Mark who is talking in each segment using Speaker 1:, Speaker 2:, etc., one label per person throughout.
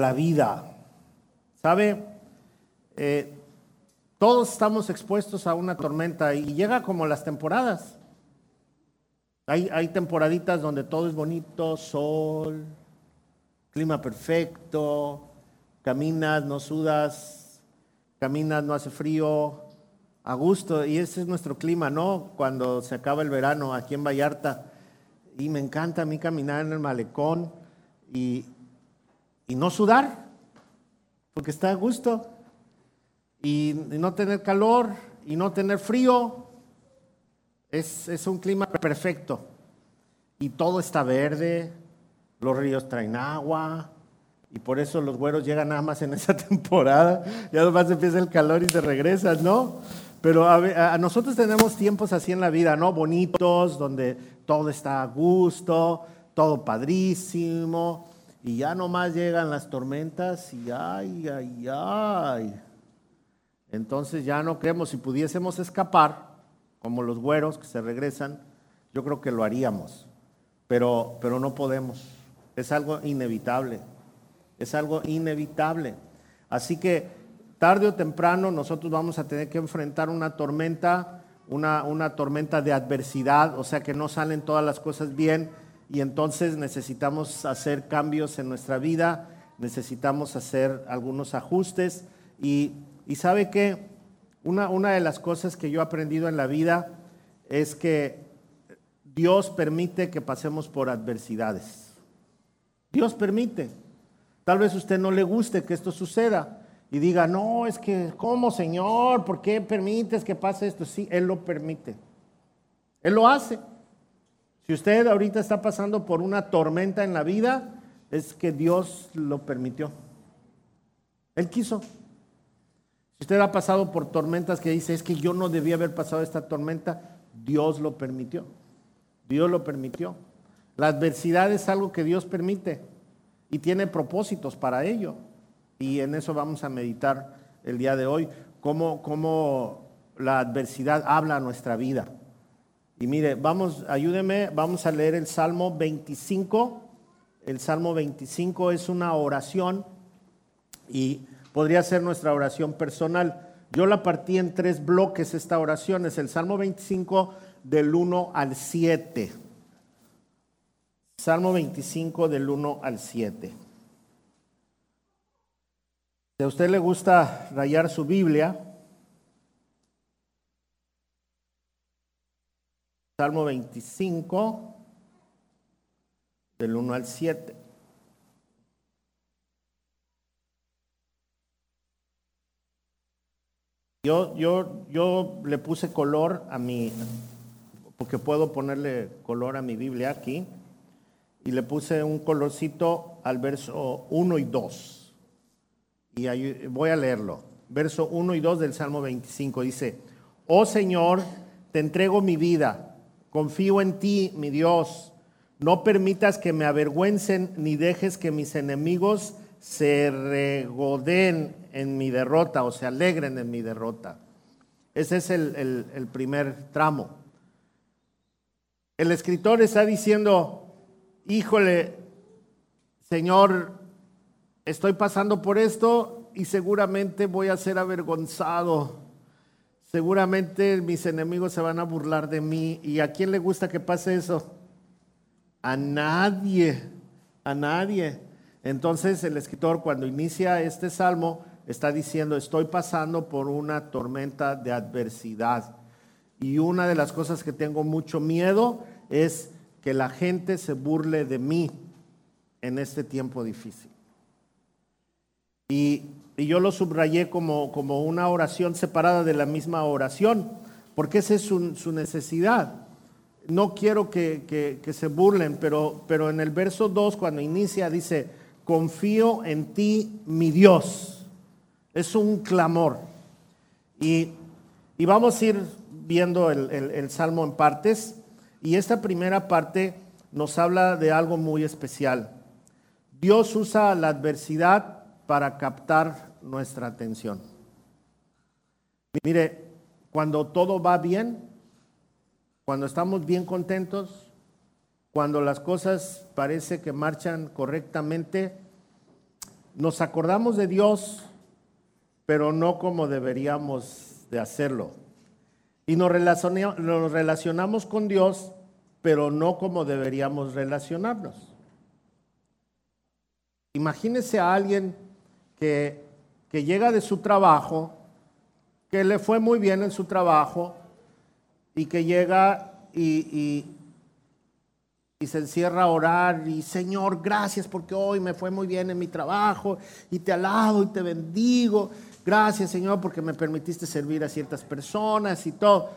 Speaker 1: la vida. ¿Sabe? Eh, todos estamos expuestos a una tormenta y llega como las temporadas. Hay, hay temporaditas donde todo es bonito, sol, clima perfecto, caminas, no sudas, caminas, no hace frío, a gusto. Y ese es nuestro clima, ¿no? Cuando se acaba el verano aquí en Vallarta. Y me encanta a mí caminar en el malecón y, y no sudar, porque está a gusto. Y, no tener calor y no tener frío. Es, es un clima perfecto. Y todo está verde, los ríos traen agua, y por eso los güeros llegan nada más en esa temporada. Ya nomás empieza el calor y se regresan, ¿no? Pero a, nosotros tenemos tiempos así en la vida, ¿no? Bonitos, donde todo está a gusto, todo padrísimo. Y ya nomás llegan las tormentas y ay, ay, ay. Entonces ya no creemos, si pudiésemos escapar, como los güeros que se regresan, yo creo que lo haríamos. Pero, pero no podemos. Es algo inevitable. Es algo inevitable. Así que tarde o temprano nosotros vamos a tener que enfrentar una tormenta, una, una tormenta de adversidad, o sea que no salen todas las cosas bien y entonces necesitamos hacer cambios en nuestra vida, necesitamos hacer algunos ajustes y, sabe que una, una de las cosas que yo he aprendido en la vida es que Dios permite que pasemos por adversidades. Dios permite. Tal vez usted no le guste que esto suceda, y diga, no, es que, ¿cómo Señor? ¿Por qué permites que pase esto? Sí, Él lo permite. Él lo hace. Si usted ahorita está pasando por una tormenta en la vida, es que Dios lo permitió. Él quiso. Si usted ha pasado por tormentas que dice, es que yo no debía haber pasado esta tormenta, Dios lo permitió. Dios lo permitió. La adversidad es algo que Dios permite y tiene propósitos para ello. Y en eso vamos a meditar el día de hoy, cómo, cómo la adversidad habla a nuestra vida. Y mire, vamos, ayúdeme, vamos a leer el Salmo 25. El Salmo 25 es una oración y podría ser nuestra oración personal. Yo la partí en tres bloques esta oración. Es el Salmo 25 del 1 al 7. Salmo 25 del 1 al 7. Si a usted le gusta rayar su Biblia, Salmo 25, del 1 al 7. Yo, yo, yo le puse color a mi, porque puedo ponerle color a mi Biblia aquí, y le puse un colorcito al verso 1 y 2. Y voy a leerlo. Verso 1 y 2 del Salmo 25 dice, Oh Señor, te entrego mi vida, confío en ti, mi Dios. No permitas que me avergüencen ni dejes que mis enemigos se regoden en mi derrota o se alegren en mi derrota. Ese es el, el primer tramo. El escritor está diciendo, híjole, Señor, estoy pasando por esto y seguramente voy a ser avergonzado. Seguramente mis enemigos se van a burlar de mí. ¿Y a quién le gusta que pase eso? A nadie, a nadie. Entonces el escritor cuando inicia este salmo está diciendo, estoy pasando por una tormenta de adversidad. Y una de las cosas que tengo mucho miedo es que la gente se burle de mí en este tiempo difícil. Y, yo lo subrayé como, como, una oración separada de la misma oración, porque esa es su, necesidad. No quiero que, se burlen, pero, pero en el verso 2, cuando inicia, dice, confío en ti, mi Dios. Es un clamor. Y, vamos a ir viendo el, el salmo en partes. Y esta primera parte nos habla de algo muy especial. Dios usa la adversidad para captar nuestra atención. Mire, cuando todo va bien, cuando estamos bien contentos, cuando las cosas parece que marchan correctamente, nos acordamos de Dios, pero no como deberíamos de hacerlo. Y nos, relacionamos con Dios, pero no como deberíamos relacionarnos. Imagínese a alguien que, que llega de su trabajo, que le fue muy bien en su trabajo y que llega y, y, se encierra a orar y Señor, gracias porque hoy me fue muy bien en mi trabajo y te alabo y te bendigo. Gracias Señor porque me permitiste servir a ciertas personas y todo.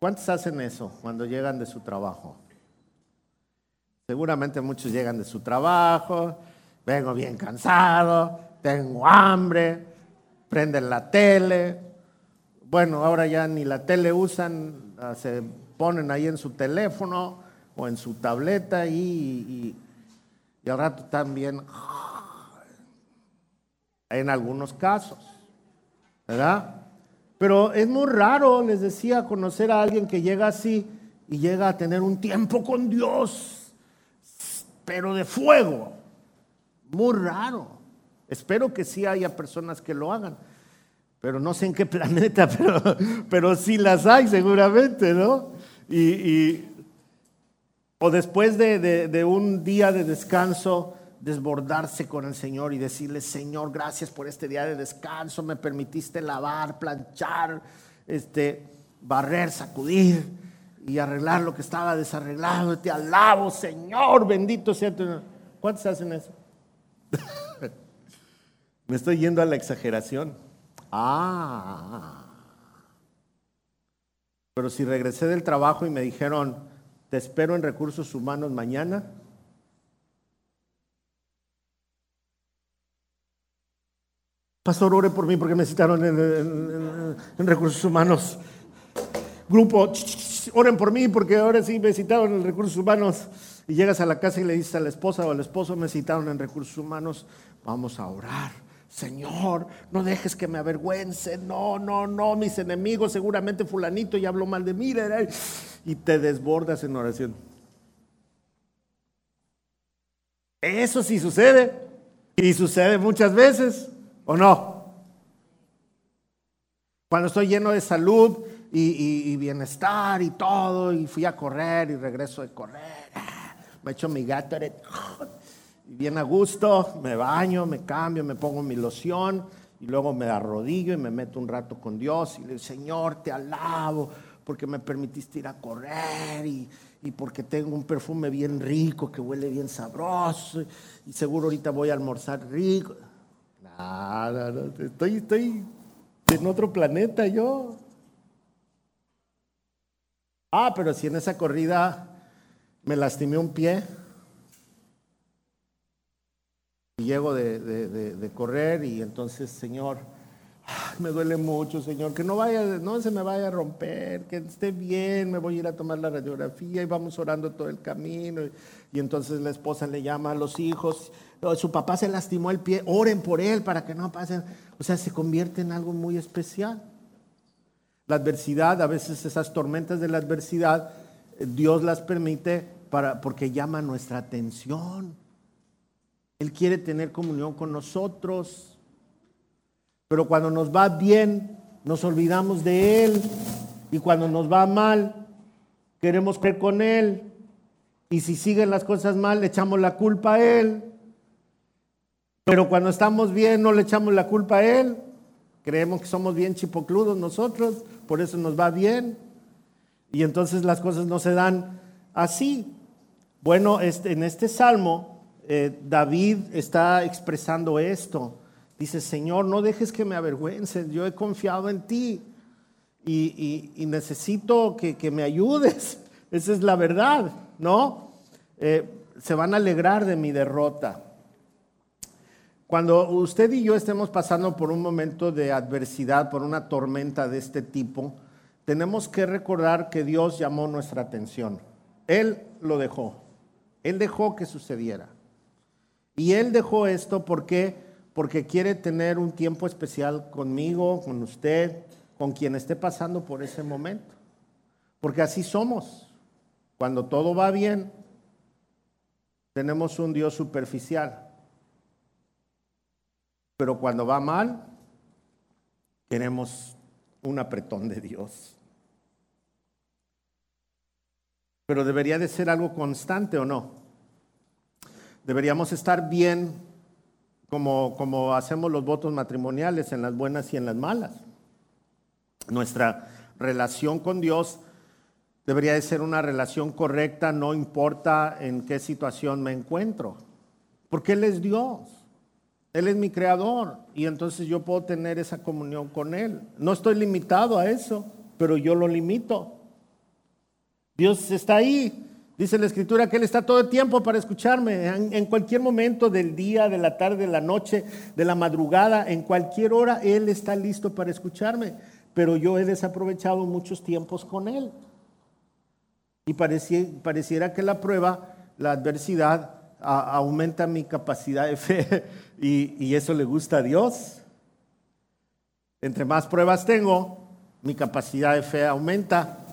Speaker 1: ¿Cuántos hacen eso cuando llegan de su trabajo? Seguramente muchos llegan de su trabajo, vengo bien cansado, tengo hambre, prenden la tele. Bueno, ahora ya ni la tele usan, ah, se ponen ahí en su teléfono o en su tableta y, y, al rato también en algunos casos, ¿verdad? Pero es muy raro, les decía, conocer a alguien que llega así y llega a tener un tiempo con Dios, pero de fuego. Muy raro. Espero que sí haya personas que lo hagan, pero no sé en qué planeta, pero, pero sí las hay seguramente, ¿no? Y, o después de, de un día de descanso, desbordarse con el Señor y decirle, Señor, gracias por este día de descanso, me permitiste lavar, planchar, este, barrer, sacudir y arreglar lo que estaba desarreglado. Te alabo, Señor, bendito sea tu... ¿Cuántos hacen eso? me estoy yendo a la exageración. Ah. Pero si regresé del trabajo y me dijeron, te espero en recursos humanos mañana, Pastor, ore por mí porque me citaron en, recursos humanos. Grupo, oren por mí porque ahora sí me citaron en recursos humanos. Y llegas a la casa y le dices a la esposa o al esposo, me citaron en recursos humanos, vamos a orar. Señor, no dejes que me avergüence. No, no, no, mis enemigos, seguramente fulanito y habló mal de mí. Y te desbordas en oración. Eso sí sucede. Y sucede muchas veces. ¿O no? Cuando estoy lleno de salud y, bienestar y todo, y fui a correr y regreso de correr, me echo mi gato, y bien a gusto, me baño, me cambio, me pongo mi loción y luego me arrodillo y me meto un rato con Dios y le digo, Señor, te alabo porque me permitiste ir a correr y, y porque tengo un perfume bien rico que huele bien sabroso y seguro ahorita voy a almorzar rico. Nada, estoy, estoy en otro planeta yo. Ah, pero si en esa corrida me lastimé un pie y llego de, correr y entonces, Señor, me duele mucho, Señor, que no vaya, no se me vaya a romper, que esté bien, me voy a ir a tomar la radiografía y vamos orando todo el camino. Y entonces la esposa le llama a los hijos su papá se lastimó el pie, oren por él para que no pase. O sea, se convierte en algo muy especial. La adversidad, a veces esas tormentas de la adversidad, eh, Dios las permite porque llama nuestra atención. Él quiere tener comunión con nosotros. Pero cuando nos va bien, nos olvidamos de Él. Y cuando nos va mal, queremos creer con Él. Y si siguen las cosas mal, le echamos la culpa a Él. Pero cuando estamos bien no le echamos la culpa a Él. Creemos que somos bien chipocludos nosotros, por eso nos va bien. Y entonces las cosas no se dan así. Bueno, este, en este salmo eh, David está expresando esto. Dice, Señor, no dejes que me avergüences, yo he confiado en ti y, necesito que, me ayudes. Esa es la verdad, ¿no? Eh, se van a alegrar de mi derrota. Cuando usted y yo estemos pasando por un momento de adversidad, por una tormenta de este tipo, tenemos que recordar que Dios llamó nuestra atención. Él lo dejó. Él dejó que sucediera. Y Él dejó esto porque, porque quiere tener un tiempo especial conmigo, con usted, con quien esté pasando por ese momento. Porque así somos. Cuando todo va bien, tenemos un Dios superficial. pero cuando va mal, queremos un apretón de Dios. Pero debería de ser algo constante o no. Deberíamos estar bien como, como hacemos los votos matrimoniales en las buenas y en las malas. Nuestra relación con Dios debería de ser una relación correcta, no importa en qué situación me encuentro, porque Él es Dios, Él es mi creador y entonces yo puedo tener esa comunión con Él. No estoy limitado a eso, pero yo lo limito. Dios está ahí. Dice la escritura que Él está todo el tiempo para escucharme, en, cualquier momento del día, de la tarde, de la noche, de la madrugada, en cualquier hora, Él está listo para escucharme. Pero yo he desaprovechado muchos tiempos con Él. Y pareciera, que la prueba, la adversidad, aumenta mi capacidad de fe y, y eso le gusta a Dios. Entre más pruebas tengo, mi capacidad de fe aumenta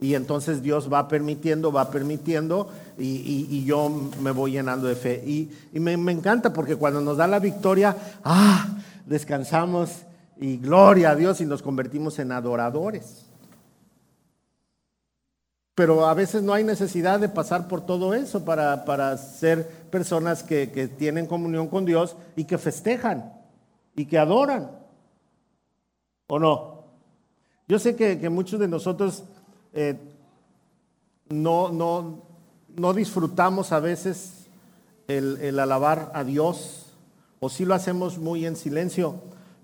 Speaker 1: y entonces Dios va permitiendo, va permitiendo y, yo me voy llenando de fe. Y, me, me, encanta porque cuando nos da la victoria, ah, descansamos y gloria a Dios y nos convertimos en adoradores. Pero a veces no hay necesidad de pasar por todo eso para, ser personas que, tienen comunión con Dios y que festejan y que adoran. ¿O no? Yo sé que, muchos de nosotros eh, no, no, no, disfrutamos a veces el, alabar a Dios, o sí lo hacemos muy en silencio,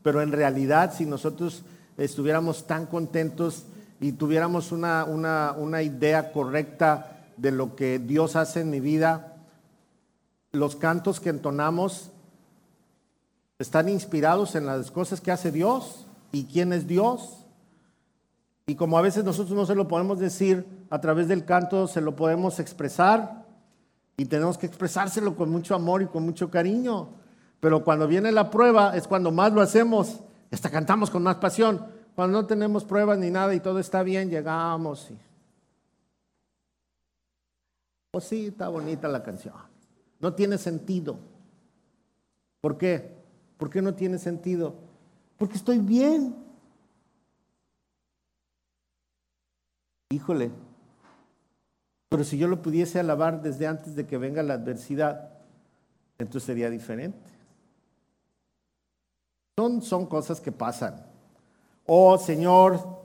Speaker 1: pero en realidad si nosotros estuviéramos tan contentos y tuviéramos una, una, idea correcta de lo que Dios hace en mi vida, los cantos que entonamos están inspirados en las cosas que hace Dios y quién es Dios. Y como a veces nosotros no se lo podemos decir a través del canto, se lo podemos expresar y tenemos que expresárselo con mucho amor y con mucho cariño. Pero cuando viene la prueba es cuando más lo hacemos, hasta cantamos con más pasión. Cuando no tenemos pruebas ni nada y todo está bien, llegamos y... Pues sí, está bonita la canción. No tiene sentido. ¿Por qué? ¿Por qué no tiene sentido? Porque estoy bien. Híjole. Pero si yo lo pudiese alabar desde antes de que venga la adversidad, entonces sería diferente. Son, son cosas que pasan. Oh Señor,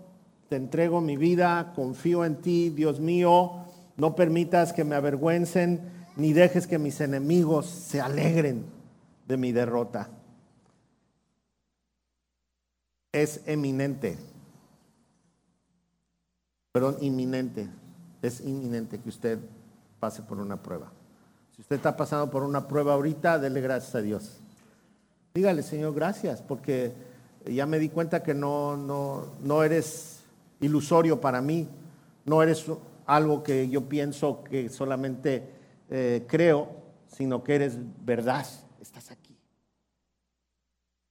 Speaker 1: te entrego mi vida, confío en ti, Dios mío, no permitas que me avergüencen, ni dejes que mis enemigos se alegren de mi derrota. Es eminente, perdón, inminente, es inminente que usted pase por una prueba. Si usted está pasando por una prueba ahorita, dele gracias a Dios. Dígale, Señor, gracias, porque ya me di cuenta que no, no, no eres ilusorio para mí, no eres algo que yo pienso que solamente eh, creo, sino que eres verdad, estás aquí.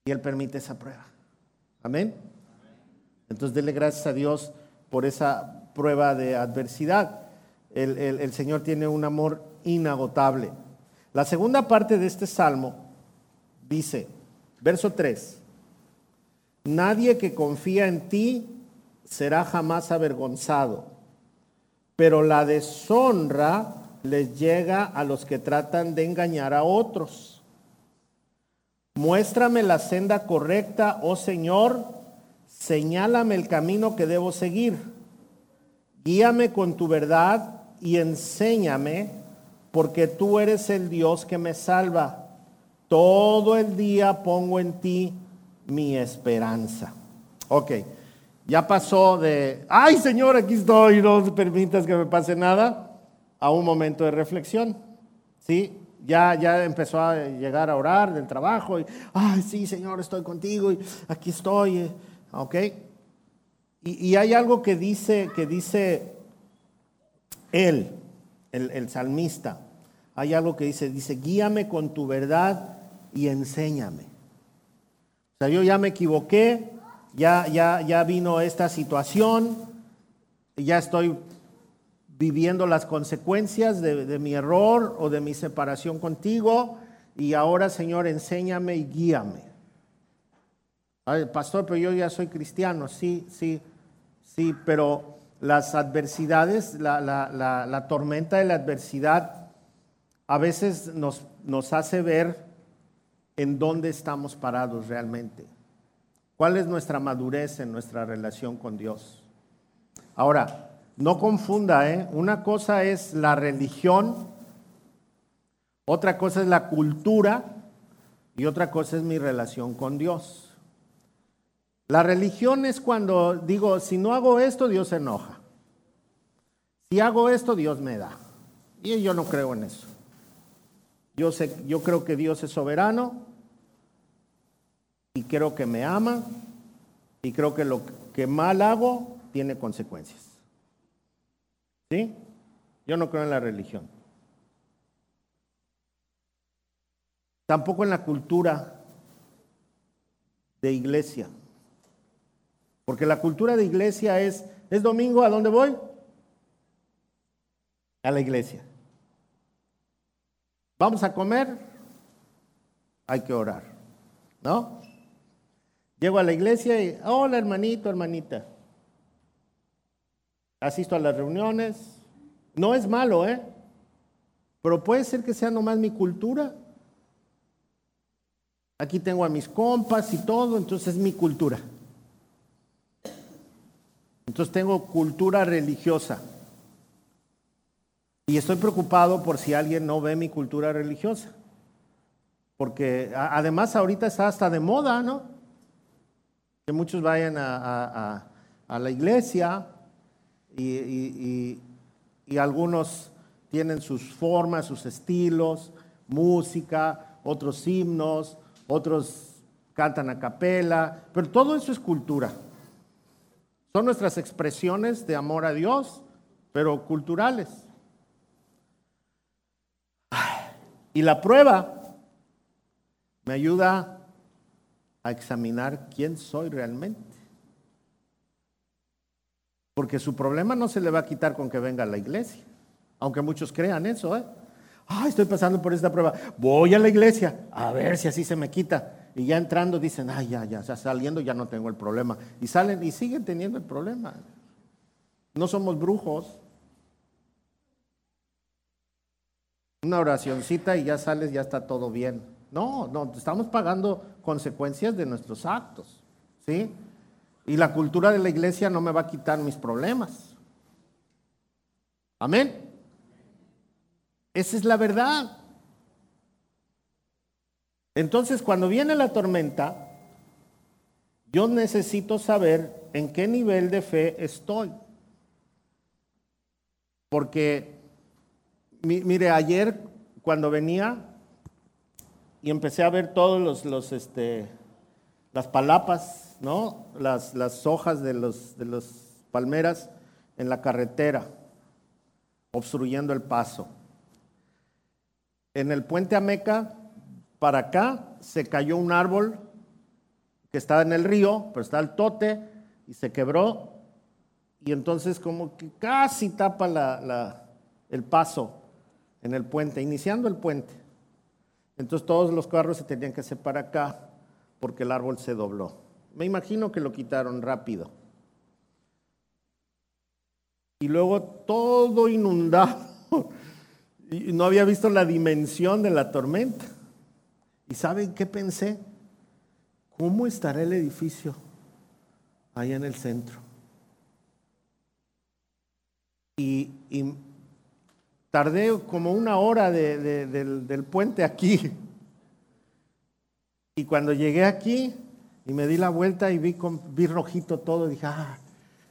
Speaker 1: Y Él permite esa prueba. Amén. Entonces, dele gracias a Dios por esa prueba de adversidad. El, el Señor tiene un amor inagotable. La segunda parte de este salmo dice, verso 3, Nadie que confía en ti será jamás avergonzado, pero la deshonra les llega a los que tratan de engañar a otros. Muéstrame la senda correcta, oh Señor, señálame el camino que debo seguir. Guíame con tu verdad y enséñame, porque tú eres el Dios que me salva. Todo el día pongo en ti mi esperanza. Ok, ya pasó de, ay Señor, aquí estoy, no permitas que me pase nada, a un momento de reflexión. ¿Sí? Ya, ya empezó a llegar a orar del trabajo y, ay sí Señor, estoy contigo y aquí estoy. Ok. Y, hay algo que dice, que dice él, el, el salmista. Hay algo que dice, dice, guíame con tu verdad y enséñame. O sea, yo ya me equivoqué, ya, ya, ya vino esta situación, ya estoy viviendo las consecuencias de, de, mi error o de mi separación contigo y ahora, Señor, enséñame y guíame. Pastor, pero yo ya soy cristiano. Sí, sí, sí, pero las adversidades, la, la, la, la tormenta de la adversidad a veces nos, nos hace ver en dónde estamos parados realmente. ¿Cuál es nuestra madurez en nuestra relación con Dios? Ahora, no confunda, ¿eh? Una cosa es la religión, otra cosa es la cultura y otra cosa es mi relación con Dios. La religión es cuando digo, si no hago esto, Dios se enoja. Si hago esto, Dios me da. Y yo no creo en eso. Yo, sé, yo creo que Dios es soberano y creo que me ama y creo que lo que mal hago tiene consecuencias. ¿Sí? Yo no creo en la religión. Tampoco en la cultura de iglesia. Porque la cultura de iglesia es, es domingo, ¿a dónde voy? A la iglesia. Vamos a comer, hay que orar, ¿no? Llego a la iglesia y, hola hermanito, hermanita. Asisto a las reuniones. No es malo, ¿eh? Pero puede ser que sea nomás mi cultura. Aquí tengo a mis compas y todo, entonces es mi cultura. Entonces tengo cultura religiosa. Y estoy preocupado por si alguien no ve mi cultura religiosa. Porque además ahorita está hasta de moda, ¿no? Que muchos vayan a, la iglesia y, y, algunos tienen sus formas, sus estilos, música, otros himnos, otros cantan a capela, pero todo eso es cultura. Son nuestras expresiones de amor a Dios, pero culturales. Y la prueba me ayuda a examinar quién soy realmente. Porque su problema no se le va a quitar con que venga a la iglesia. Aunque muchos crean eso, ¿eh? Estoy pasando por esta prueba. Voy a la iglesia a ver si así se me quita. Y ya entrando dicen, ay, ya, ya, ya saliendo ya no tengo el problema. Y salen y siguen teniendo el problema. No somos brujos. una oracioncita y ya sales, ya está todo bien. No, no, estamos pagando consecuencias de nuestros actos, ¿sí? Y la cultura de la iglesia no me va a quitar mis problemas. Amén. Esa es la verdad. Entonces, cuando viene la tormenta, yo necesito saber en qué nivel de fe estoy. Porque mire, ayer cuando venía y empecé a ver todos los, este, las palapas, ¿no? Las, las hojas de los, de los palmeras en la carretera, obstruyendo el paso. En el puente Ameca, para acá, se cayó un árbol que estaba en el río, pero está el tote y se quebró. Y entonces como que casi tapa la, el paso en el puente, iniciando el puente. Entonces todos los carros se tenían que hacer para acá porque el árbol se dobló. Me imagino que lo quitaron rápido. Y luego todo inundado. No había visto la dimensión de la tormenta. ¿Y saben qué pensé? ¿Cómo estará el edificio ahí en el centro? Y, Tardé como una hora del, puente aquí. Y cuando llegué aquí y me di la vuelta y vi, vi rojito todo, dije, ah,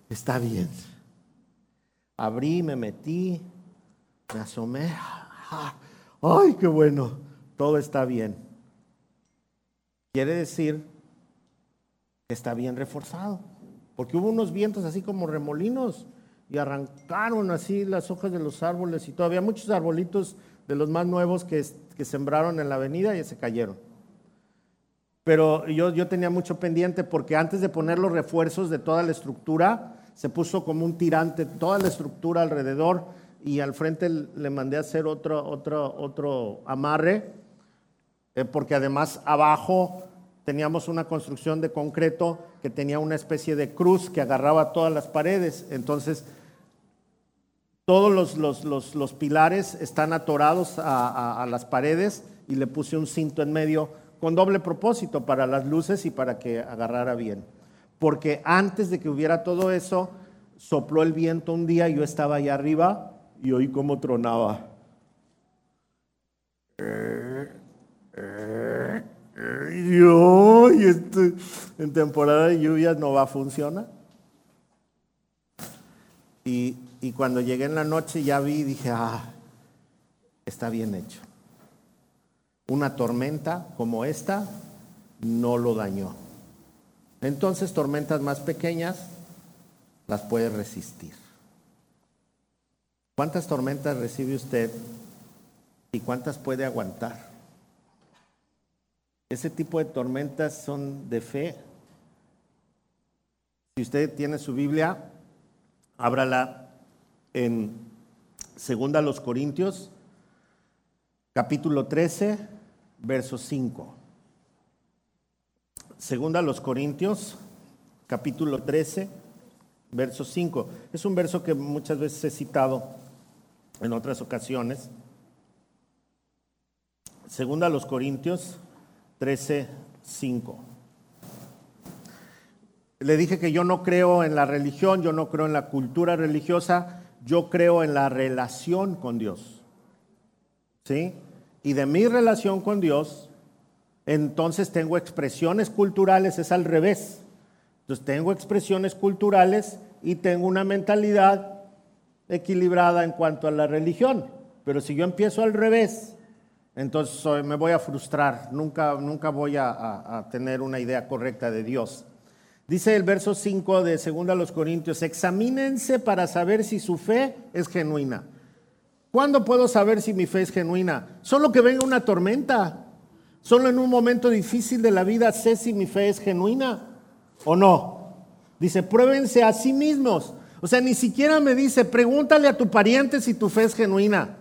Speaker 1: está bien. Abrí, me metí, me asomé. ¡Ay, qué bueno! Todo está bien. Quiere decir que está bien reforzado. Porque hubo unos vientos así como remolinos y arrancaron así las hojas de los árboles y todavía muchos arbolitos de los más nuevos que, que sembraron en la avenida y se cayeron. Pero yo, yo tenía mucho pendiente porque antes de poner los refuerzos de toda la estructura, se puso como un tirante toda la estructura alrededor y al frente le mandé a hacer otro, otro, otro amarre, eh, porque además abajo teníamos una construcción de concreto que tenía una especie de cruz que agarraba todas las paredes. Entonces, todos los, pilares están atorados a, las paredes y le puse un cinto en medio con doble propósito para las luces y para que agarrara bien. Porque antes de que hubiera todo eso, sopló el viento un día, yo estaba allá arriba y oí cómo tronaba. Y este, en temporada de lluvias no va a funcionar. Y, y cuando llegué en la noche ya vi y dije, ah, está bien hecho. Una tormenta como esta no lo dañó. Entonces tormentas más pequeñas las puede resistir. ¿Cuántas tormentas recibe usted y cuántas puede aguantar? Ese tipo de tormentas son de fe. Si usted tiene su Biblia, ábrala en Segunda los Corintios, capítulo 13, verso 5. Segunda los Corintios, capítulo 13, verso 5. Es un verso que muchas veces he citado en otras ocasiones. Segunda los Corintios 13, 5. Le dije que yo no creo en la religión, yo no creo en la cultura religiosa, yo creo en la relación con Dios. ¿Sí? Y de mi relación con Dios, entonces tengo expresiones culturales, es al revés. Entonces tengo expresiones culturales y tengo una mentalidad equilibrada en cuanto a la religión. Pero si yo empiezo al revés, entonces me voy a frustrar, nunca, nunca voy a, tener una idea correcta de Dios. Dice el verso 5 de 2 a los Corintios, examínense para saber si su fe es genuina. ¿Cuándo puedo saber si mi fe es genuina? Solo que venga una tormenta. Solo en un momento difícil de la vida sé si mi fe es genuina o no. Dice, pruébense a sí mismos. O sea, ni siquiera me dice, pregúntale a tu pariente si tu fe es genuina.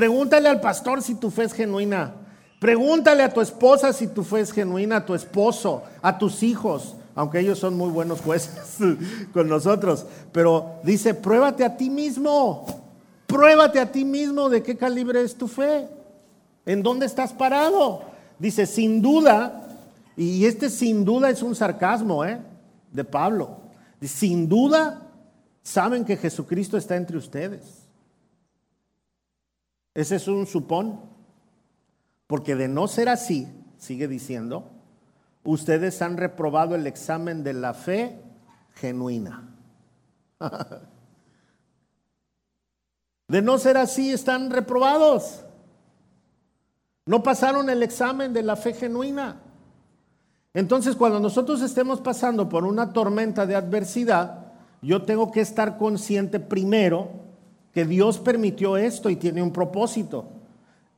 Speaker 1: Pregúntale al pastor si tu fe es genuina. Pregúntale a tu esposa si tu fe es genuina, a tu esposo, a tus hijos, aunque ellos son muy buenos jueces con nosotros. Pero dice, pruébate a ti mismo. Pruébate a ti mismo de qué calibre es tu fe. ¿En dónde estás parado? Dice, sin duda, y este sin duda es un sarcasmo ¿eh? de Pablo. Sin duda, saben que Jesucristo está entre ustedes. Ese es un supón. Porque de no ser así, sigue diciendo, ustedes han reprobado el examen de la fe genuina. De no ser así, están reprobados. No pasaron el examen de la fe genuina. Entonces, cuando nosotros estemos pasando por una tormenta de adversidad, yo tengo que estar consciente primero que Dios permitió esto y tiene un propósito.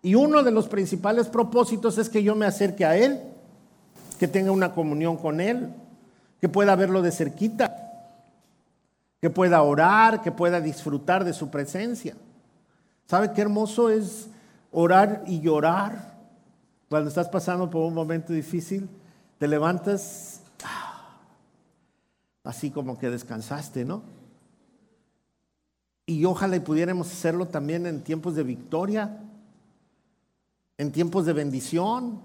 Speaker 1: Y uno de los principales propósitos es que yo me acerque a Él, que tenga una comunión con Él, que pueda verlo de cerquita, que pueda orar, que pueda disfrutar de su presencia. ¿Sabe qué hermoso es orar y llorar cuando estás pasando por un momento difícil? Te levantas ah, así como que descansaste, ¿no? Y ojalá pudiéramos hacerlo también en tiempos de victoria, en tiempos de bendición.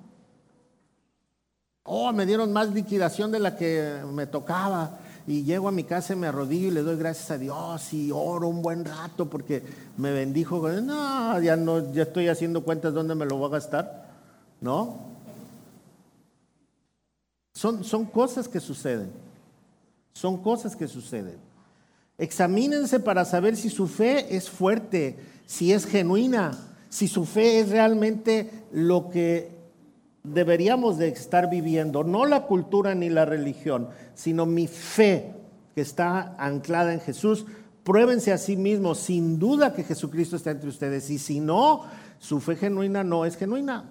Speaker 1: Oh, me dieron más liquidación de la que me tocaba. Y llego a mi casa y me arrodillo y le doy gracias a Dios y oro un buen rato porque me bendijo. No, ya no, ya estoy haciendo cuentas dónde me lo voy a gastar. ¿No? Son, son cosas que suceden. Son cosas que suceden. Examínense para saber si su fe es fuerte, si es genuina, si su fe es realmente lo que deberíamos de estar viviendo, no la cultura ni la religión, sino mi fe que está anclada en Jesús. Pruébense a sí mismos, sin duda que Jesucristo está entre ustedes. Y si no, su fe genuina no es genuina.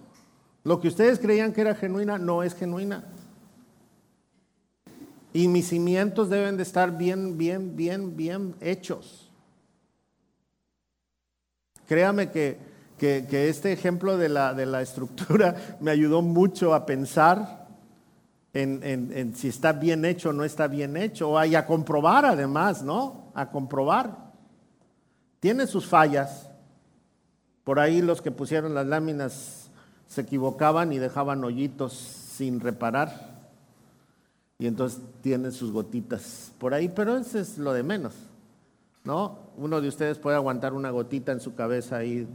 Speaker 1: Lo que ustedes creían que era genuina no es genuina. Y mis cimientos deben de estar bien, bien, bien, bien hechos. Créame que, este ejemplo de la, de la estructura me ayudó mucho a pensar en, si está bien hecho o no está bien hecho, o a comprobar además, ¿no? A comprobar. Tiene sus fallas. Por ahí los que pusieron las láminas se equivocaban y dejaban hoyitos sin reparar. Y entonces tiene sus gotitas por ahí, pero eso es lo de menos. ¿No? Uno de ustedes puede aguantar una gotita en su cabeza ahí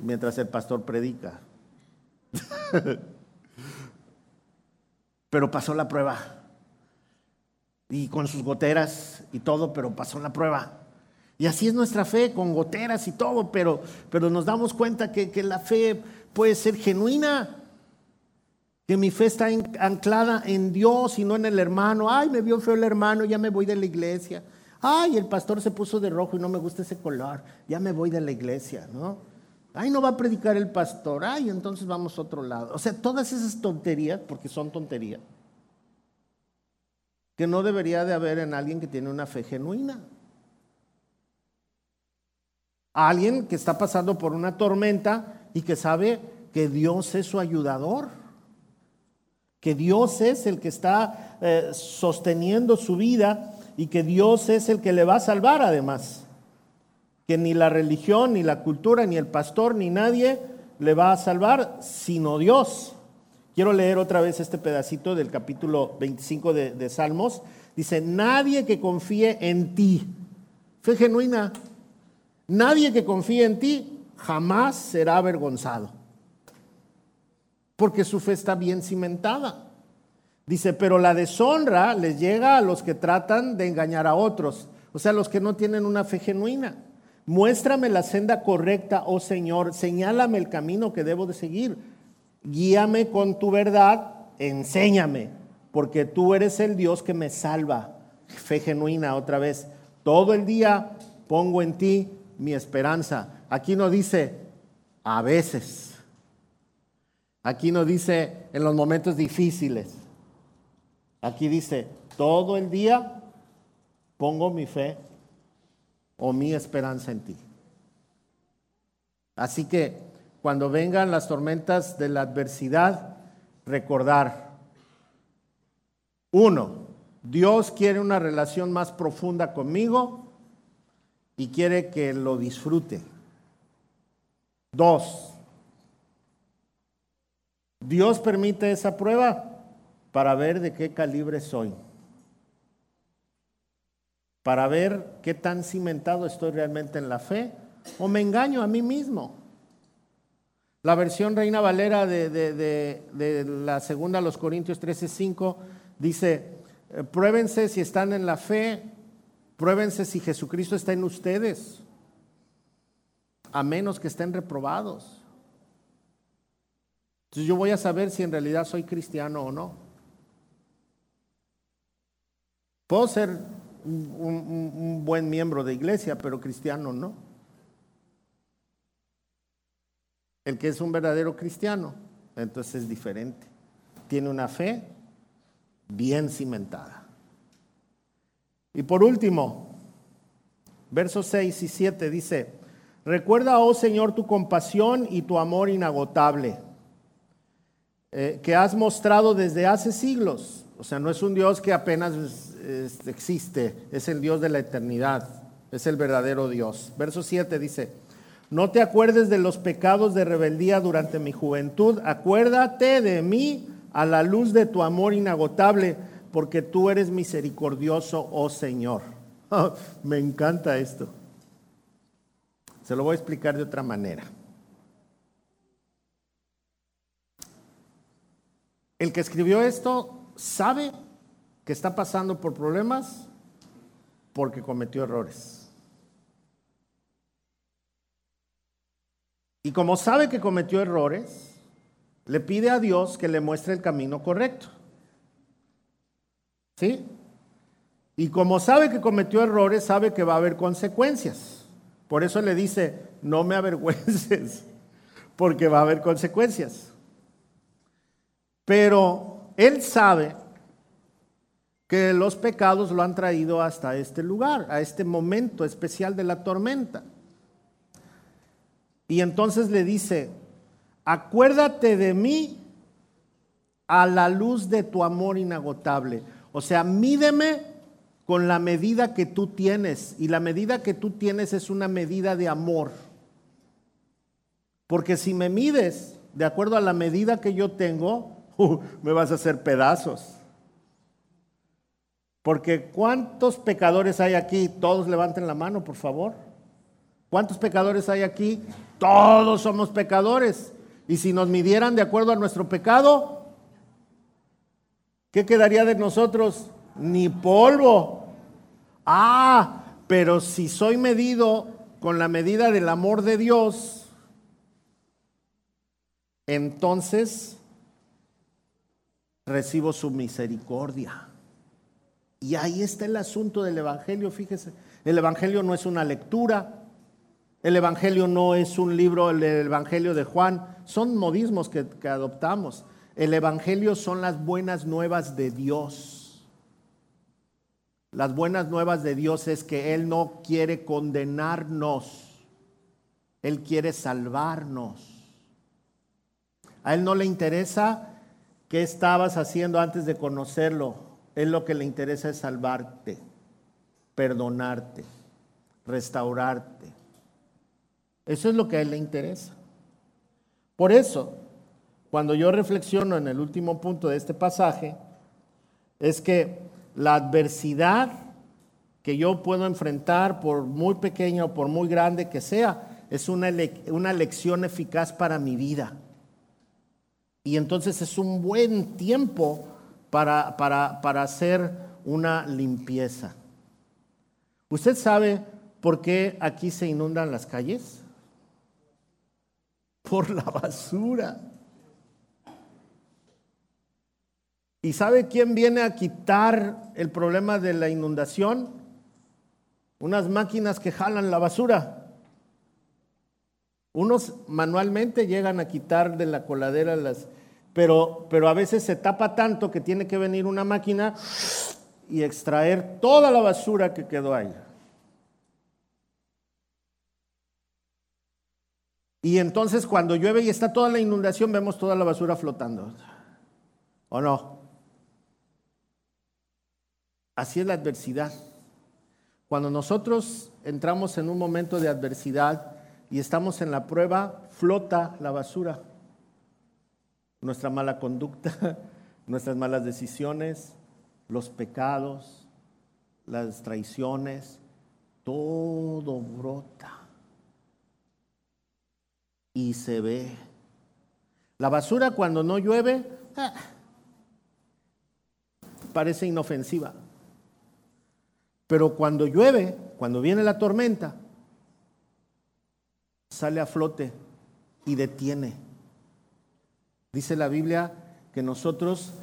Speaker 1: mientras el pastor predica. pero pasó la prueba. Y con sus goteras y todo, pero pasó la prueba. Y así es nuestra fe, con goteras y todo, pero, pero nos damos cuenta que, que la fe puede ser genuina, que mi fe está anclada en Dios y no en el hermano. Ay, me vio feo el hermano, ya me voy de la iglesia. Ay, el pastor se puso de rojo y no me gusta ese color, ya me voy de la iglesia, ¿no? Ay, no va a predicar el pastor. Ay, entonces vamos a otro lado. O sea, todas esas tonterías, porque son tonterías, que no debería de haber en alguien que tiene una fe genuina. Alguien que está pasando por una tormenta y que sabe que Dios es su ayudador, que Dios es el que está eh, sosteniendo su vida y que Dios es el que le va a salvar además que ni la religión, ni la cultura, ni el pastor, ni nadie le va a salvar, sino Dios. Quiero leer otra vez este pedacito del capítulo 25 de, Salmos. Dice, nadie que confíe en ti, fe genuina, nadie que confíe en ti jamás será avergonzado, porque su fe está bien cimentada. Dice, pero la deshonra les llega a los que tratan de engañar a otros, o sea, los que no tienen una fe genuina. Muéstrame la senda correcta, oh Señor, señálame el camino que debo de seguir. Guíame con tu verdad, enséñame, porque tú eres el Dios que me salva. Fe genuina otra vez. Todo el día pongo en ti mi esperanza. Aquí no dice a veces. Aquí no dice en los momentos difíciles. Aquí dice, todo el día pongo mi fe o mi esperanza en ti. Así que cuando vengan las tormentas de la adversidad, recordar, uno, Dios quiere una relación más profunda conmigo y quiere que lo disfrute. Dos, Dios permite esa prueba para ver de qué calibre soy para ver qué tan cimentado estoy realmente en la fe o me engaño a mí mismo. La versión Reina Valera de, la segunda, los Corintios 13:5, dice, eh, pruébense si están en la fe, pruébense si Jesucristo está en ustedes, a menos que estén reprobados. Entonces yo voy a saber si en realidad soy cristiano o no. Puedo ser un, buen miembro de iglesia, pero cristiano no. El que es un verdadero cristiano, entonces es diferente. Tiene una fe bien cimentada. Y por último, versos 6 y 7 dice, recuerda, oh Señor, tu compasión y tu amor inagotable, eh, que has mostrado desde hace siglos. O sea, no es un Dios que apenas existe, es el Dios de la eternidad, es el verdadero Dios. Verso 7 dice, no te acuerdes de los pecados de rebeldía durante mi juventud, acuérdate de mí a la luz de tu amor inagotable, porque tú eres misericordioso, oh Señor. me encanta esto. Se lo voy a explicar de otra manera. El que escribió esto sabe que está pasando por problemas porque cometió errores. Y como sabe que cometió errores, le pide a Dios que le muestre el camino correcto. ¿Sí? Y como sabe que cometió errores, sabe que va a haber consecuencias. Por eso le dice, no me avergüences, porque va a haber consecuencias. Pero él sabe que los pecados lo han traído hasta este lugar, a este momento especial de la tormenta. Y entonces le dice, acuérdate de mí a la luz de tu amor inagotable. O sea, mídeme con la medida que tú tienes. Y la medida que tú tienes es una medida de amor. Porque si me mides de acuerdo a la medida que yo tengo, uh, me vas a hacer pedazos. Porque ¿cuántos pecadores hay aquí? Todos levanten la mano, por favor. ¿Cuántos pecadores hay aquí? Todos somos pecadores. Y si nos midieran de acuerdo a nuestro pecado, ¿qué quedaría de nosotros? Ni polvo. Ah, pero si soy medido con la medida del amor de Dios, entonces recibo su misericordia. Y ahí está el asunto del Evangelio, fíjese. El Evangelio no es una lectura, el Evangelio no es un libro, el Evangelio de Juan, son modismos que, que adoptamos. El Evangelio son las buenas nuevas de Dios. Las buenas nuevas de Dios es que Él no quiere condenarnos, Él quiere salvarnos. A Él no le interesa qué estabas haciendo antes de conocerlo. Él lo que le interesa es salvarte, perdonarte, restaurarte. Eso es lo que a Él le interesa. Por eso, cuando yo reflexiono en el último punto de este pasaje, es que la adversidad que yo puedo enfrentar, por muy pequeña o por muy grande que sea, es una, una lección eficaz para mi vida. Y entonces es un buen tiempo para, para, hacer una limpieza. ¿Usted sabe por qué aquí se inundan las calles? Por la basura. ¿Y sabe quién viene a quitar el problema de la inundación? Unas máquinas que jalan la basura. Unos manualmente llegan a quitar de la coladera las, pero, pero a veces se tapa tanto que tiene que venir una máquina y extraer toda la basura que quedó ahí. Y entonces cuando llueve y está toda la inundación, vemos toda la basura flotando. ¿O no? Así es la adversidad. Cuando nosotros entramos en un momento de adversidad y estamos en la prueba, flota la basura nuestra mala conducta, nuestras malas decisiones, los pecados, las traiciones, todo brota y se ve. La basura cuando no llueve ah, parece inofensiva. Pero cuando llueve, cuando viene la tormenta, sale a flote y detiene Dice la Biblia que nosotros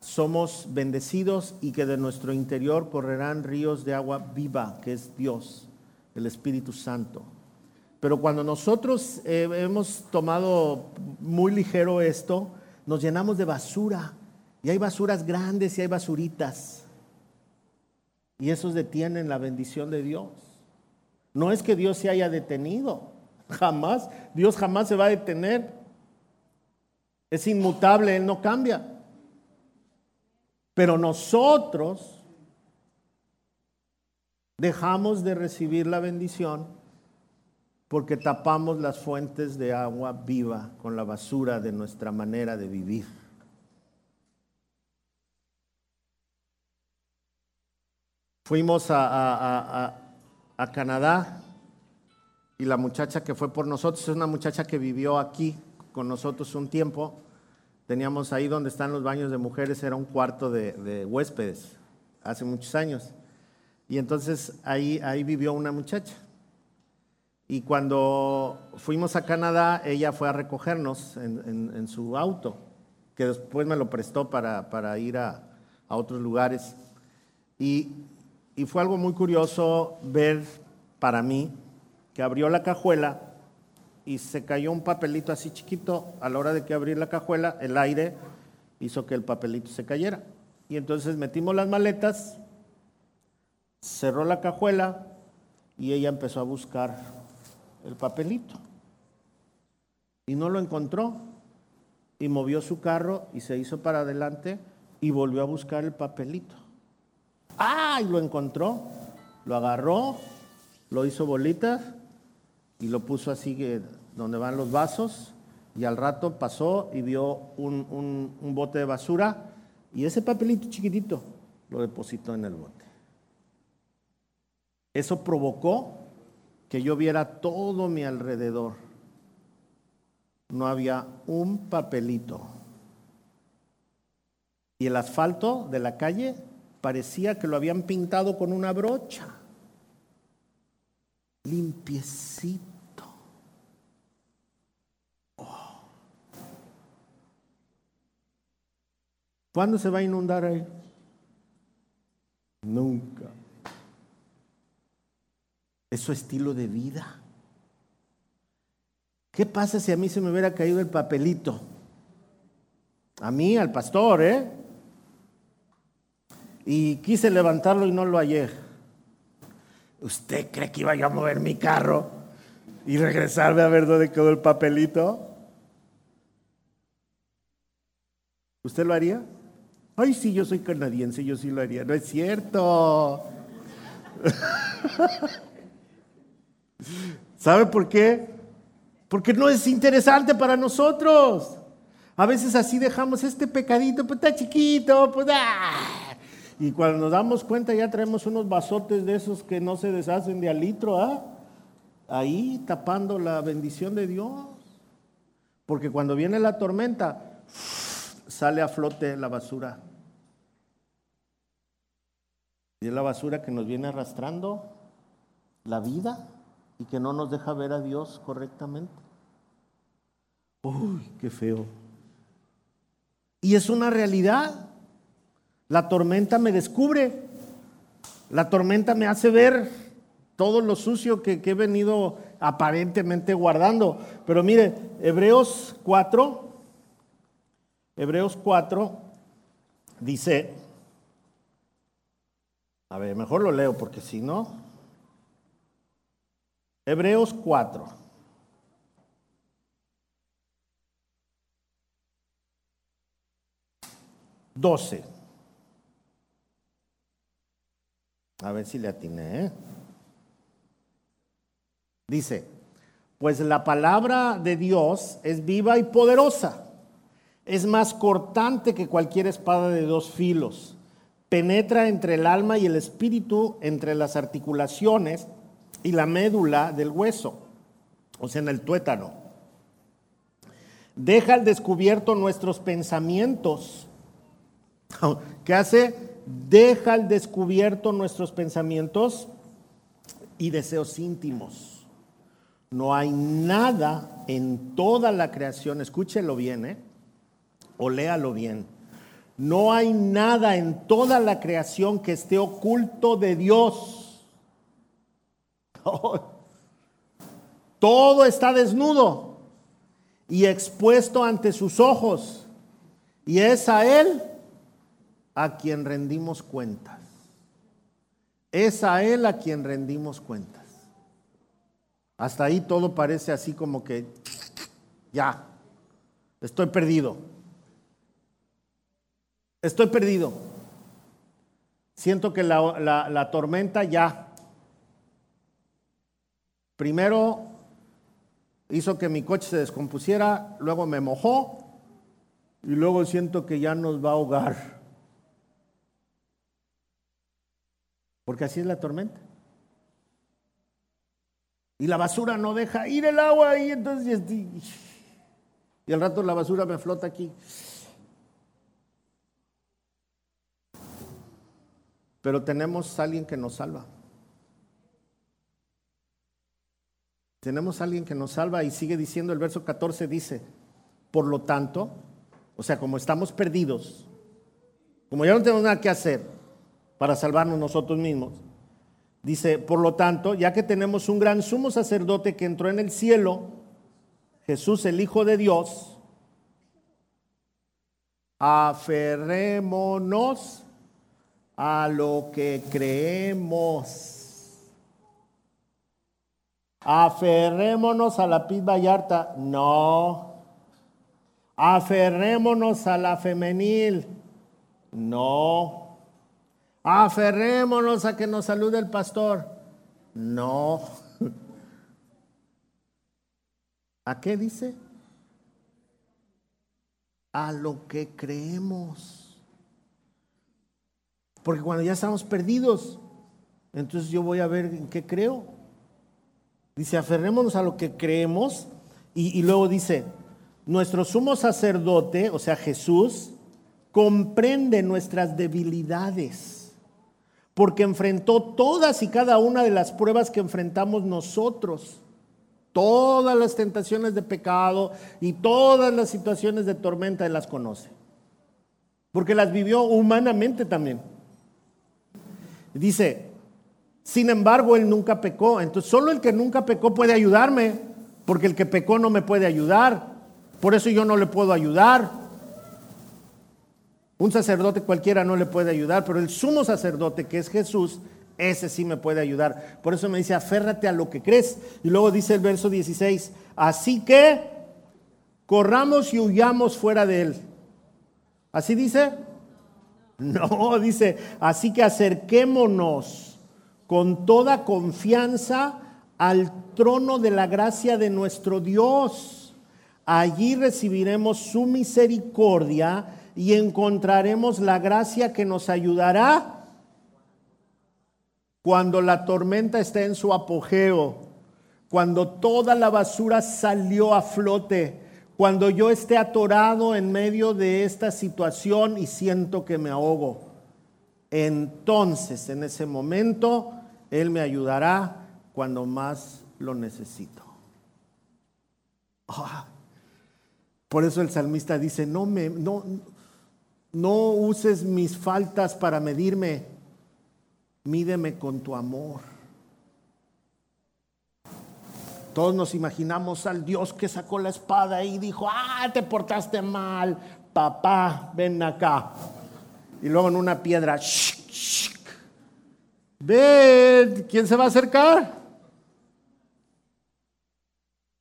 Speaker 1: somos bendecidos y que de nuestro interior correrán ríos de agua viva, que es Dios, el Espíritu Santo. Pero cuando nosotros eh, hemos tomado muy ligero esto, nos llenamos de basura. Y hay basuras grandes y hay basuritas. Y esos detienen la bendición de Dios. No es que Dios se haya detenido. Jamás. Dios jamás se va a detener. Es inmutable, Él no cambia. Pero nosotros dejamos de recibir la bendición porque tapamos las fuentes de agua viva con la basura de nuestra manera de vivir. Fuimos a, Canadá y la muchacha que fue por nosotros es una muchacha que vivió aquí con nosotros un tiempo Teníamos ahí donde están los baños de mujeres, era un cuarto de, huéspedes, hace muchos años. Y entonces ahí, ahí vivió una muchacha. Y cuando fuimos a Canadá, ella fue a recogernos en, su auto, que después me lo prestó para, ir a, otros lugares. Y, y fue algo muy curioso ver para mí que abrió la cajuela y se cayó un papelito así chiquito. A la hora de que abrir la cajuela, el aire hizo que el papelito se cayera. Y entonces metimos las maletas, cerró la cajuela y ella empezó a buscar el papelito. Y no lo encontró. y movió su carro y se hizo para adelante y volvió a buscar el papelito. ¡Ah! Y lo encontró, lo agarró, lo hizo bolitas y lo puso así donde van los vasos y al rato pasó y vio un, un bote de basura y ese papelito chiquitito lo depositó en el bote. Eso provocó que yo viera todo mi alrededor. No había un papelito. Y el asfalto de la calle parecía que lo habían pintado con una brocha. Limpiecito. Oh. ¿Cuándo se va a inundar ahí? Nunca. Es su estilo de vida. ¿Qué pasa si a mí se me hubiera caído el papelito? A mí, al pastor, ¿eh? Y quise levantarlo y no lo hallé. ¿Usted cree que iba yo a mover mi carro y regresarme a ver dónde quedó el papelito? ¿Usted lo haría? Ay, sí, yo soy canadiense, yo sí lo haría. No es cierto. ¿Sabe por qué? Porque no es interesante para nosotros. A veces así dejamos este pecadito, pues está chiquito, pues ah. Y cuando nos damos cuenta ya traemos unos vasotes de esos que no se deshacen de al litro, ¿ah? Ahí tapando la bendición de Dios. Porque cuando viene la tormenta, sale a flote la basura. Y es la basura que nos viene arrastrando la vida y que no nos deja ver a Dios correctamente. Uy, qué feo. Y es una realidad. La tormenta me descubre. La tormenta me hace ver todo lo sucio que, he venido aparentemente guardando. Pero mire, Hebreos 4, Hebreos 4 dice, a ver, mejor lo leo porque si no, Hebreos 4. Doce. A ver si le atiné. ¿eh? Dice, pues la palabra de Dios es viva y poderosa. Es más cortante que cualquier espada de dos filos. Penetra entre el alma y el espíritu, entre las articulaciones y la médula del hueso, o sea, en el tuétano. Deja al descubierto nuestros pensamientos. ¿Qué hace? Deja al descubierto nuestros pensamientos y deseos íntimos. No hay nada en toda la creación, escúchelo bien, ¿eh? o léalo bien. No hay nada en toda la creación que esté oculto de Dios Todo está desnudo y expuesto ante sus ojos. Y es a Él a quien rendimos cuentas. Es a Él a quien rendimos cuentas. Hasta ahí todo parece así como que ya, estoy perdido. Estoy perdido. Siento que la, la tormenta ya Primero hizo que mi coche se descompusiera, luego me mojó y luego siento que ya nos va a ahogar. Porque así es la tormenta. Y la basura no deja ir el agua y entonces... Y al rato la basura me flota aquí. Pero tenemos a alguien que nos salva. Tenemos alguien que nos salva y sigue diciendo, el verso 14 dice, por lo tanto, o sea, como estamos perdidos, como ya no tenemos nada que hacer para salvarnos nosotros mismos, dice, por lo tanto, ya que tenemos un gran sumo sacerdote que entró en el cielo, Jesús el Hijo de Dios, aferrémonos a lo que creemos Aferrémonos a la pizba Vallarta. No. Aferrémonos a la femenil. No. Aferrémonos a que nos salude el pastor. No. ¿A qué dice? A lo que creemos. Porque cuando ya estamos perdidos, entonces yo voy a ver en qué creo. Dice, aferrémonos a lo que creemos. Y, y luego dice, nuestro sumo sacerdote, o sea Jesús, comprende nuestras debilidades, porque enfrentó todas y cada una de las pruebas que enfrentamos nosotros, todas las tentaciones de pecado y todas las situaciones de tormenta, Él las conoce, porque las vivió humanamente también. Dice, sin embargo, Él nunca pecó, entonces solo el que nunca pecó puede ayudarme, porque el que pecó no me puede ayudar, por eso yo no le puedo ayudar. Un sacerdote cualquiera no le puede ayudar, pero el sumo sacerdote, que es Jesús, ese sí me puede ayudar. Por eso me dice, aférrate a lo que crees. Y luego dice el verso 16, así que corramos y huyamos fuera de él. ¿Así dice? No, dice, así que acerquémonos con toda confianza al trono de la gracia de nuestro Dios. Allí recibiremos su misericordia y encontraremos la gracia que nos ayudará cuando la tormenta esté en su apogeo, cuando toda la basura salió a flote, cuando yo esté atorado en medio de esta situación y siento que me ahogo. Entonces, en ese momento, Él me ayudará cuando más lo necesito. Ah, por eso el salmista dice, no me, no, no uses mis faltas para medirme, mídeme con tu amor. Todos nos imaginamos al Dios que sacó la espada y dijo, ah, te portaste mal, papá, ven acá. Y luego en una piedra, ven, ¿quién se va a acercar?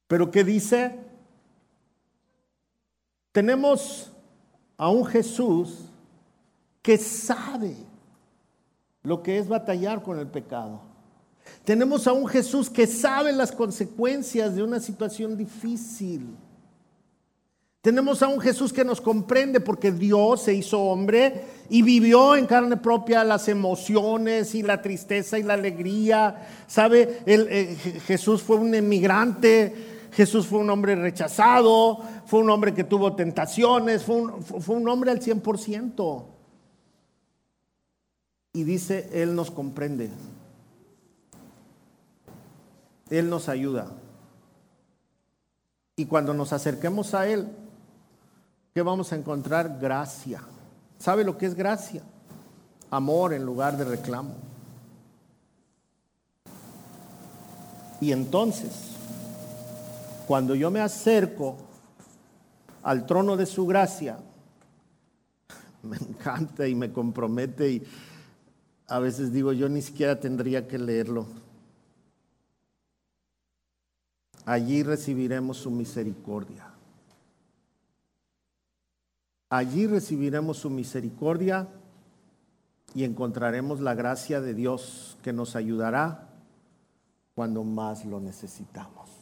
Speaker 1: Pero ¿qué dice? Tenemos a un Jesús que sabe lo que es batallar con el pecado. Tenemos a un Jesús que sabe las consecuencias de una situación difícil. Tenemos a un Jesús que nos comprende porque Dios se hizo hombre y vivió en carne propia las emociones y la tristeza y la alegría. ¿Sabe? Eh, Jesús fue un emigrante Jesús fue un hombre rechazado, fue un hombre que tuvo tentaciones, fue un, hombre al 100%. Y dice, Él nos comprende. Él nos ayuda. Y cuando nos acerquemos a Él, ¿qué vamos a encontrar? Gracia. ¿Sabe lo que es gracia? Amor en lugar de reclamo. Y entonces cuando yo me acerco al trono de su gracia, me encanta y me compromete y a veces digo, yo ni siquiera tendría que leerlo. Allí recibiremos su misericordia. Allí recibiremos su misericordia y encontraremos la gracia de Dios que nos ayudará cuando más lo necesitamos.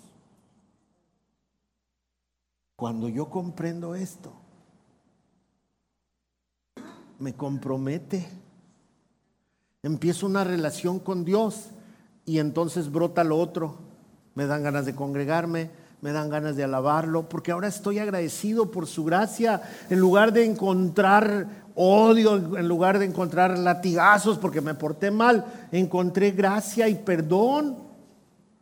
Speaker 1: Cuando yo comprendo esto, me compromete. Empiezo una relación con Dios y entonces brota lo otro. Me dan ganas de congregarme, me dan ganas de alabarlo, porque ahora estoy agradecido por su gracia. En lugar de encontrar odio, en lugar de encontrar latigazos porque me porté mal, encontré gracia y perdón.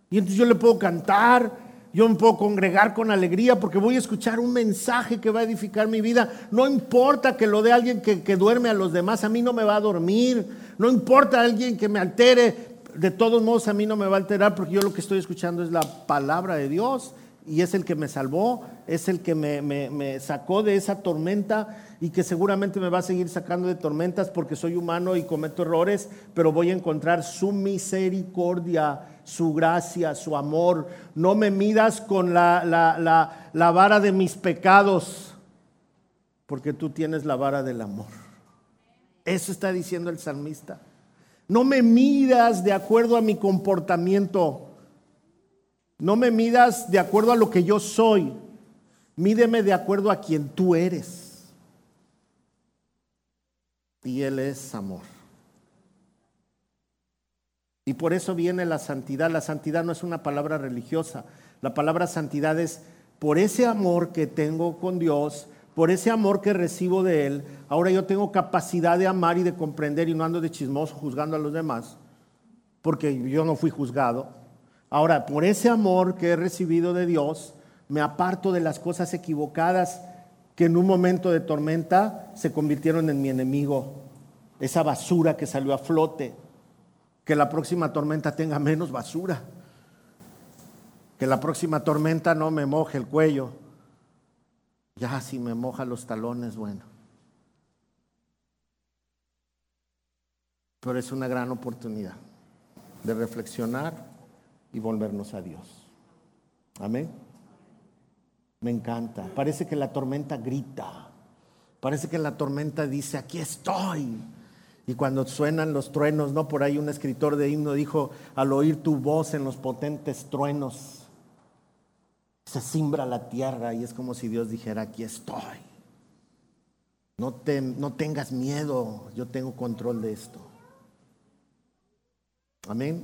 Speaker 1: Y entonces yo le puedo cantar yo me puedo congregar con alegría porque voy a escuchar un mensaje que va a edificar mi vida. No importa que lo de alguien que, duerme a los demás, a mí no me va a dormir. No importa alguien que me altere, de todos modos a mí no me va a alterar porque yo lo que estoy escuchando es la palabra de Dios y es el que me salvó, es el que me, me, sacó de esa tormenta y que seguramente me va a seguir sacando de tormentas porque soy humano y cometo errores, pero voy a encontrar su misericordia su gracia, su amor. No me midas con la, la, la, vara de mis pecados. porque tú tienes la vara del amor. Eso está diciendo el salmista. No me midas de acuerdo a mi comportamiento. No me midas de acuerdo a lo que yo soy. Mídeme de acuerdo a quien tú eres. Y Él es amor. Y por eso viene la santidad. La santidad no es una palabra religiosa. La palabra santidad es por ese amor que tengo con Dios, por ese amor que recibo de Él, ahora yo tengo capacidad de amar y de comprender y no ando de chismoso juzgando a los demás, porque yo no fui juzgado. Ahora, por ese amor que he recibido de Dios, me aparto de las cosas equivocadas que en un momento de tormenta se convirtieron en mi enemigo. Esa basura que salió a flote. Que la próxima tormenta tenga menos basura. Que la próxima tormenta no me moje el cuello. Ya si me moja los talones, bueno. Pero es una gran oportunidad de reflexionar y volvernos a Dios. Amén. Me encanta. Parece que la tormenta grita. Parece que la tormenta dice, aquí estoy. Y cuando suenan los truenos, ¿no? Por ahí un escritor de himno dijo, al oír tu voz en los potentes truenos, se simbra la tierra y es como si Dios dijera, aquí estoy. No, te, no tengas miedo, yo tengo control de esto. Amén.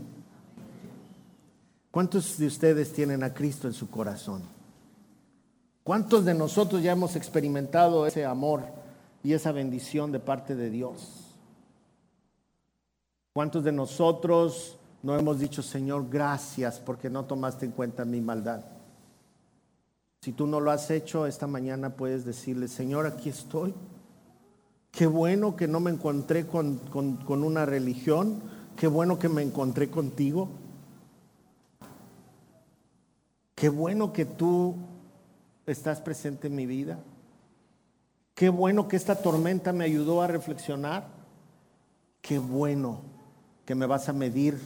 Speaker 1: ¿Cuántos de ustedes tienen a Cristo en su corazón? ¿Cuántos de nosotros ya hemos experimentado ese amor y esa bendición de parte de Dios? ¿Cuántos de nosotros no hemos dicho, Señor, gracias porque no tomaste en cuenta mi maldad? Si tú no lo has hecho, esta mañana puedes decirle, Señor, aquí estoy. Qué bueno que no me encontré con, con una religión, qué bueno que me encontré contigo. Qué bueno que tú estás presente en mi vida. Qué bueno que esta tormenta me ayudó a reflexionar. Qué bueno que me vas a medir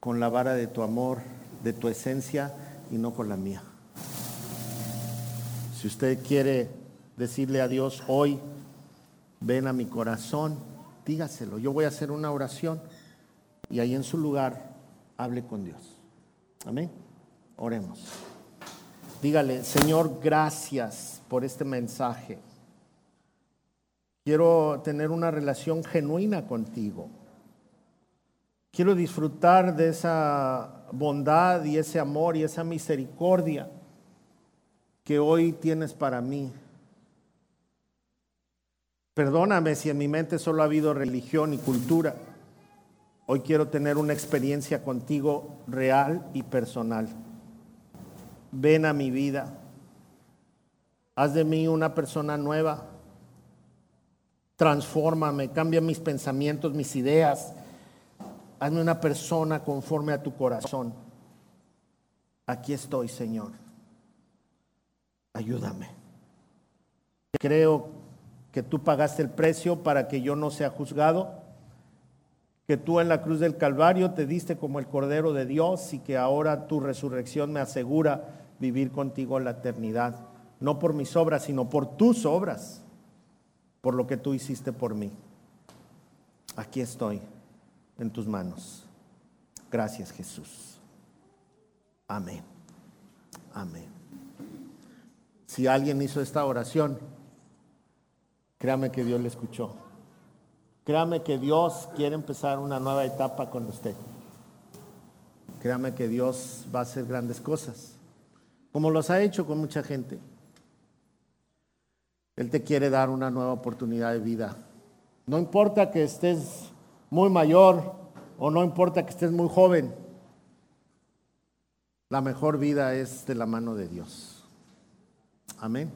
Speaker 1: con la vara de tu amor, de tu esencia y no con la mía. Si usted quiere decirle a Dios hoy, ven a mi corazón, dígaselo. Yo voy a hacer una oración y ahí en su lugar hable con Dios. Amén. Oremos. Dígale, Señor, gracias por este mensaje. Quiero tener una relación genuina contigo. Quiero disfrutar de esa bondad y ese amor y esa misericordia que hoy tienes para mí. Perdóname si en mi mente solo ha habido religión y cultura. Hoy quiero tener una experiencia contigo real y personal ven a mi vida, haz de mí una persona nueva, transfórmame, cambia mis pensamientos, mis ideas, hazme una persona conforme a tu corazón. Aquí estoy, Señor. Ayúdame. Creo que tú pagaste el precio para que yo no sea juzgado que tú en la cruz del Calvario te diste como el Cordero de Dios y que ahora tu resurrección me asegura vivir contigo en la eternidad, no por mis obras, sino por tus obras, por lo que tú hiciste por mí. Aquí estoy, en tus manos. Gracias Jesús. Amén. Amén. Si alguien hizo esta oración, créame que Dios le escuchó. Créame que Dios quiere empezar una nueva etapa con usted. Créame que Dios va a hacer grandes cosas, como los ha hecho con mucha gente. Él te quiere dar una nueva oportunidad de vida. No importa que estés muy mayor o no importa que estés muy joven, la mejor vida es de la mano de Dios. Amén.